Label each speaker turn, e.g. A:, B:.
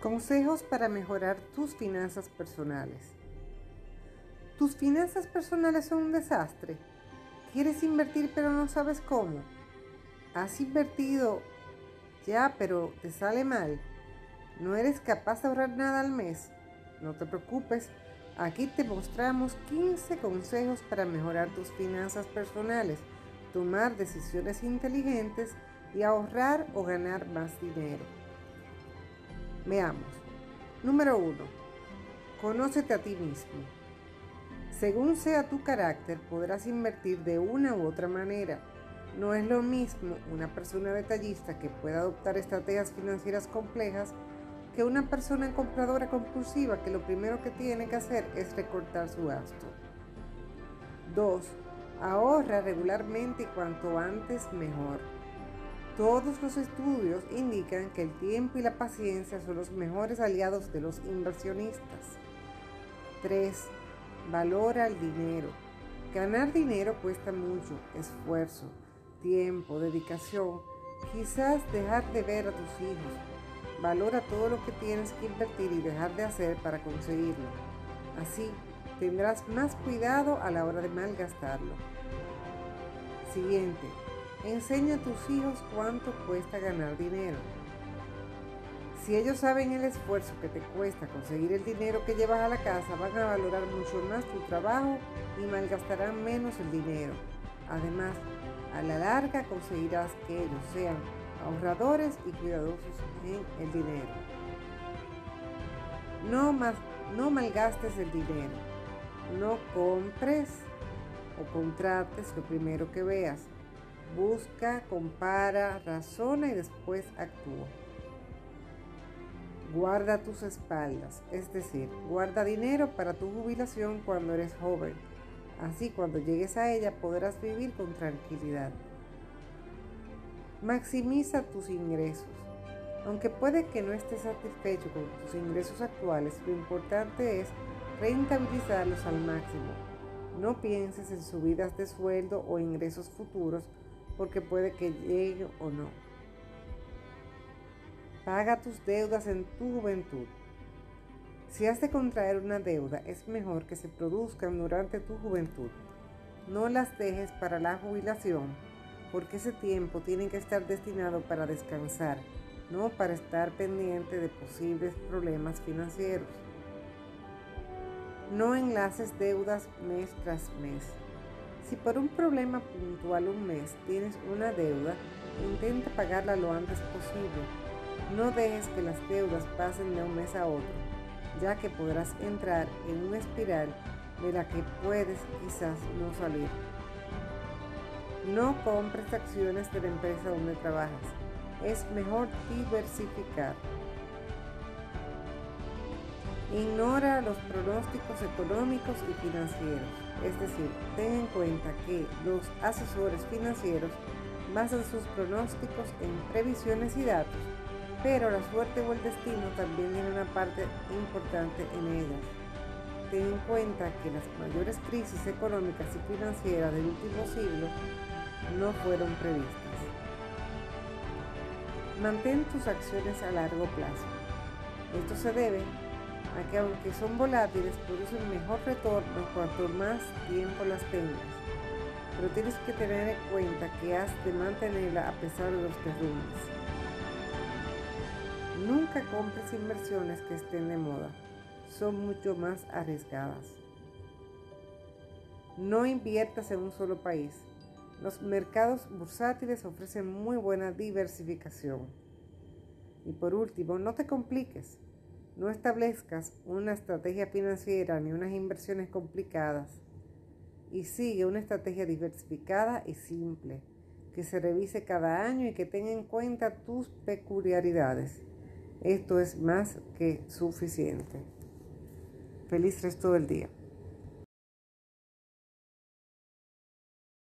A: Consejos para mejorar tus finanzas personales. ¿Tus finanzas personales son un desastre? ¿Quieres invertir pero no sabes cómo? ¿Has invertido ya pero te sale mal? ¿No eres capaz de ahorrar nada al mes? No te preocupes, aquí te mostramos 15 consejos para mejorar tus finanzas personales, tomar decisiones inteligentes y ahorrar o ganar más dinero. Veamos. Número 1. Conócete a ti mismo. Según sea tu carácter, podrás invertir de una u otra manera. No es lo mismo una persona detallista que pueda adoptar estrategias financieras complejas que una persona compradora compulsiva que lo primero que tiene que hacer es recortar su gasto. 2. Ahorra regularmente y cuanto antes mejor. Todos los estudios indican que el tiempo y la paciencia son los mejores aliados de los inversionistas. 3. Valora el dinero. Ganar dinero cuesta mucho, esfuerzo, tiempo, dedicación, quizás dejar de ver a tus hijos. Valora todo lo que tienes que invertir y dejar de hacer para conseguirlo. Así tendrás más cuidado a la hora de malgastarlo. Siguiente. Enseña a tus hijos cuánto cuesta ganar dinero. Si ellos saben el esfuerzo que te cuesta conseguir el dinero que llevas a la casa, van a valorar mucho más tu trabajo y malgastarán menos el dinero. Además, a la larga conseguirás que ellos sean ahorradores y cuidadosos en el dinero. No, más, no malgastes el dinero. No compres o contrates lo primero que veas Busca, compara, razona y después actúa. Guarda tus espaldas, es decir, guarda dinero para tu jubilación cuando eres joven. Así cuando llegues a ella podrás vivir con tranquilidad. Maximiza tus ingresos. Aunque puede que no estés satisfecho con tus ingresos actuales, lo importante es rentabilizarlos al máximo. No pienses en subidas de sueldo o ingresos futuros porque puede que llegue o no. Paga tus deudas en tu juventud. Si has de contraer una deuda, es mejor que se produzcan durante tu juventud. No las dejes para la jubilación, porque ese tiempo tiene que estar destinado para descansar, no para estar pendiente de posibles problemas financieros. No enlaces deudas mes tras mes. Si por un problema puntual un mes tienes una deuda, intenta pagarla lo antes posible. No dejes que las deudas pasen de un mes a otro, ya que podrás entrar en una espiral de la que puedes quizás no salir. No compres acciones de la empresa donde trabajas. Es mejor diversificar. Ignora los pronósticos económicos y financieros. Es decir, ten en cuenta que los asesores financieros basan sus pronósticos en previsiones y datos, pero la suerte o el destino también tiene una parte importante en ellas. Ten en cuenta que las mayores crisis económicas y financieras del último siglo no fueron previstas. Mantén tus acciones a largo plazo. Esto se debe que aunque son volátiles, producen mejor retorno cuanto más tiempo las tengas. Pero tienes que tener en cuenta que has de mantenerla a pesar de los derrumbes. Nunca compres inversiones que estén de moda. Son mucho más arriesgadas. No inviertas en un solo país. Los mercados bursátiles ofrecen muy buena diversificación. Y por último, no te compliques. No establezcas una estrategia financiera ni unas inversiones complicadas y sigue una estrategia diversificada y simple, que se revise cada año y que tenga en cuenta tus peculiaridades. Esto es más que suficiente. Feliz resto del día.